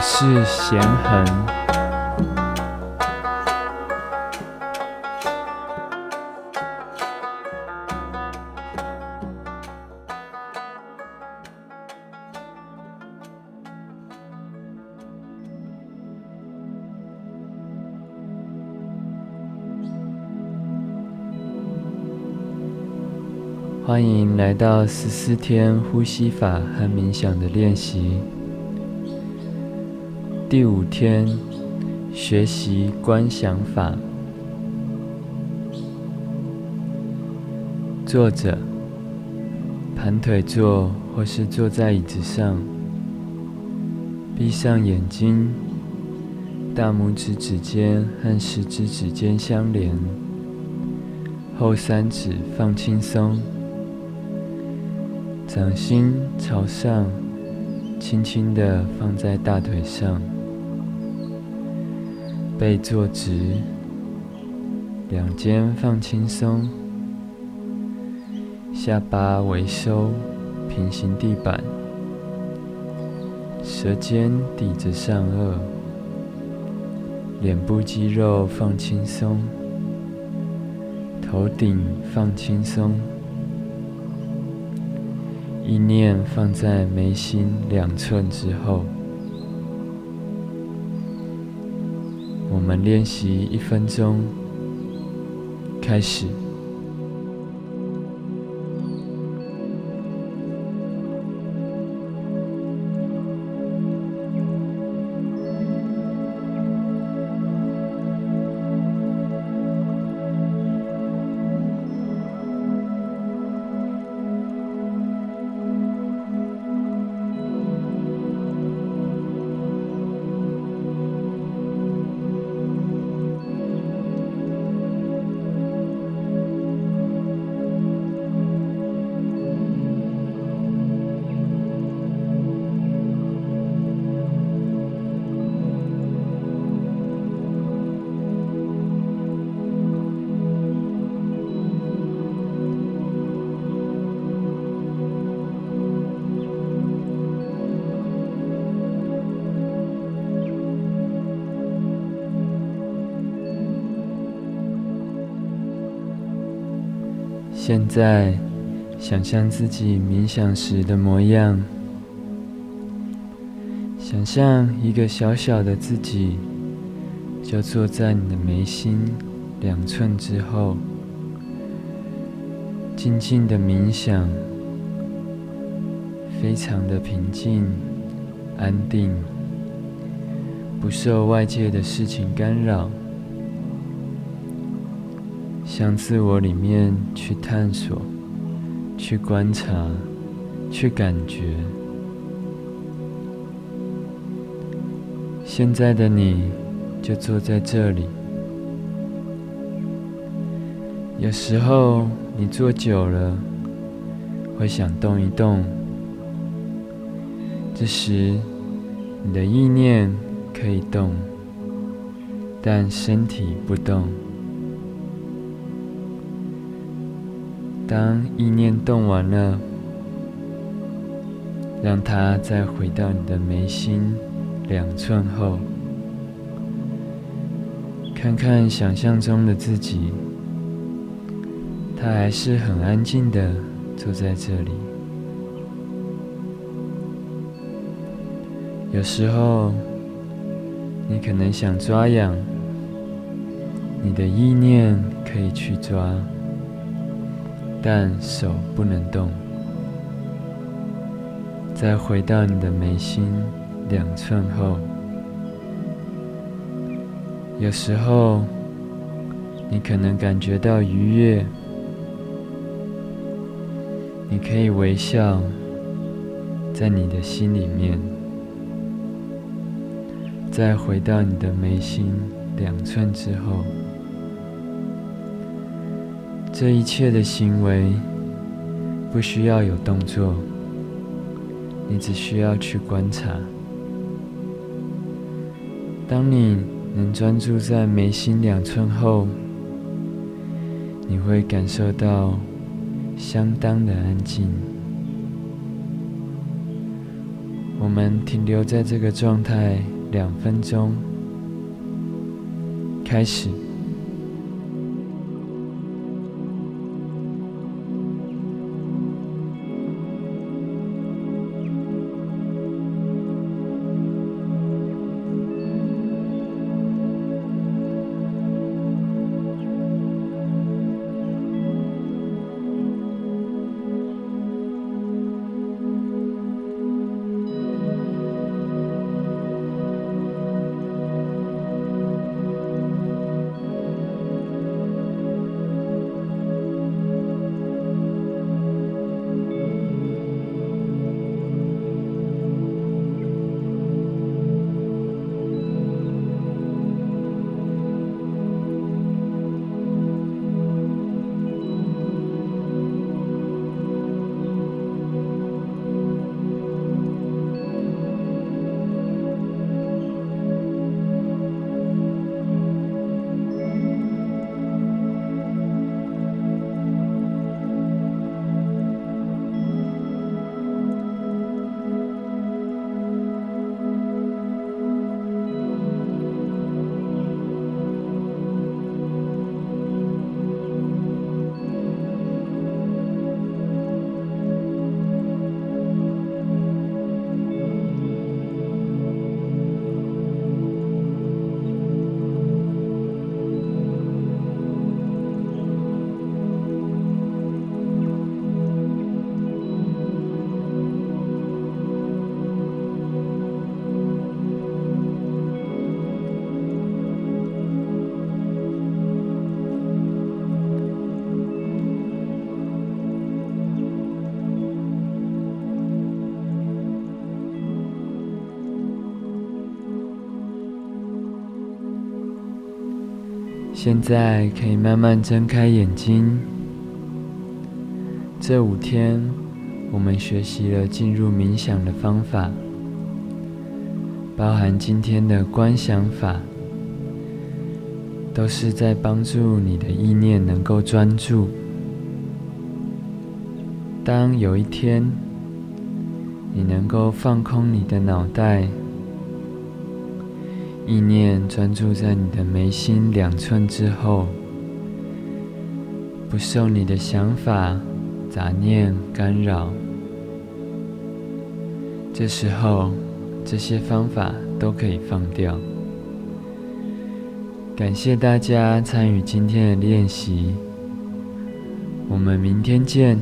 是贤恒，欢迎来到十四天呼吸法和冥想的练习。第五天，学习观想法。坐着，盘腿坐，或是坐在椅子上，闭上眼睛，大拇指指尖和食指指尖相连，后三指放轻松，掌心朝上，轻轻地放在大腿上。背坐直，两肩放轻松，下巴微收，平行地板，舌尖抵着上颚，脸部肌肉放轻松，头顶放轻松，意念放在眉心两寸之后。我们练习一分钟，开始。现在，想象自己冥想时的模样，想象一个小小的自己，就坐在你的眉心两寸之后，静静的冥想，非常的平静、安定，不受外界的事情干扰。向自我里面去探索，去观察，去感觉。现在的你就坐在这里。有时候你坐久了，会想动一动。这时，你的意念可以动，但身体不动。当意念动完了，让它再回到你的眉心两寸后，看看想象中的自己，他还是很安静的坐在这里。有时候，你可能想抓痒，你的意念可以去抓。但手不能动，再回到你的眉心两寸后，有时候你可能感觉到愉悦，你可以微笑，在你的心里面，再回到你的眉心两寸之后。这一切的行为不需要有动作，你只需要去观察。当你能专注在眉心两寸后，你会感受到相当的安静。我们停留在这个状态两分钟，开始。现在可以慢慢睁开眼睛。这五天，我们学习了进入冥想的方法，包含今天的观想法，都是在帮助你的意念能够专注。当有一天，你能够放空你的脑袋。意念专注在你的眉心两寸之后，不受你的想法、杂念干扰。这时候，这些方法都可以放掉。感谢大家参与今天的练习，我们明天见。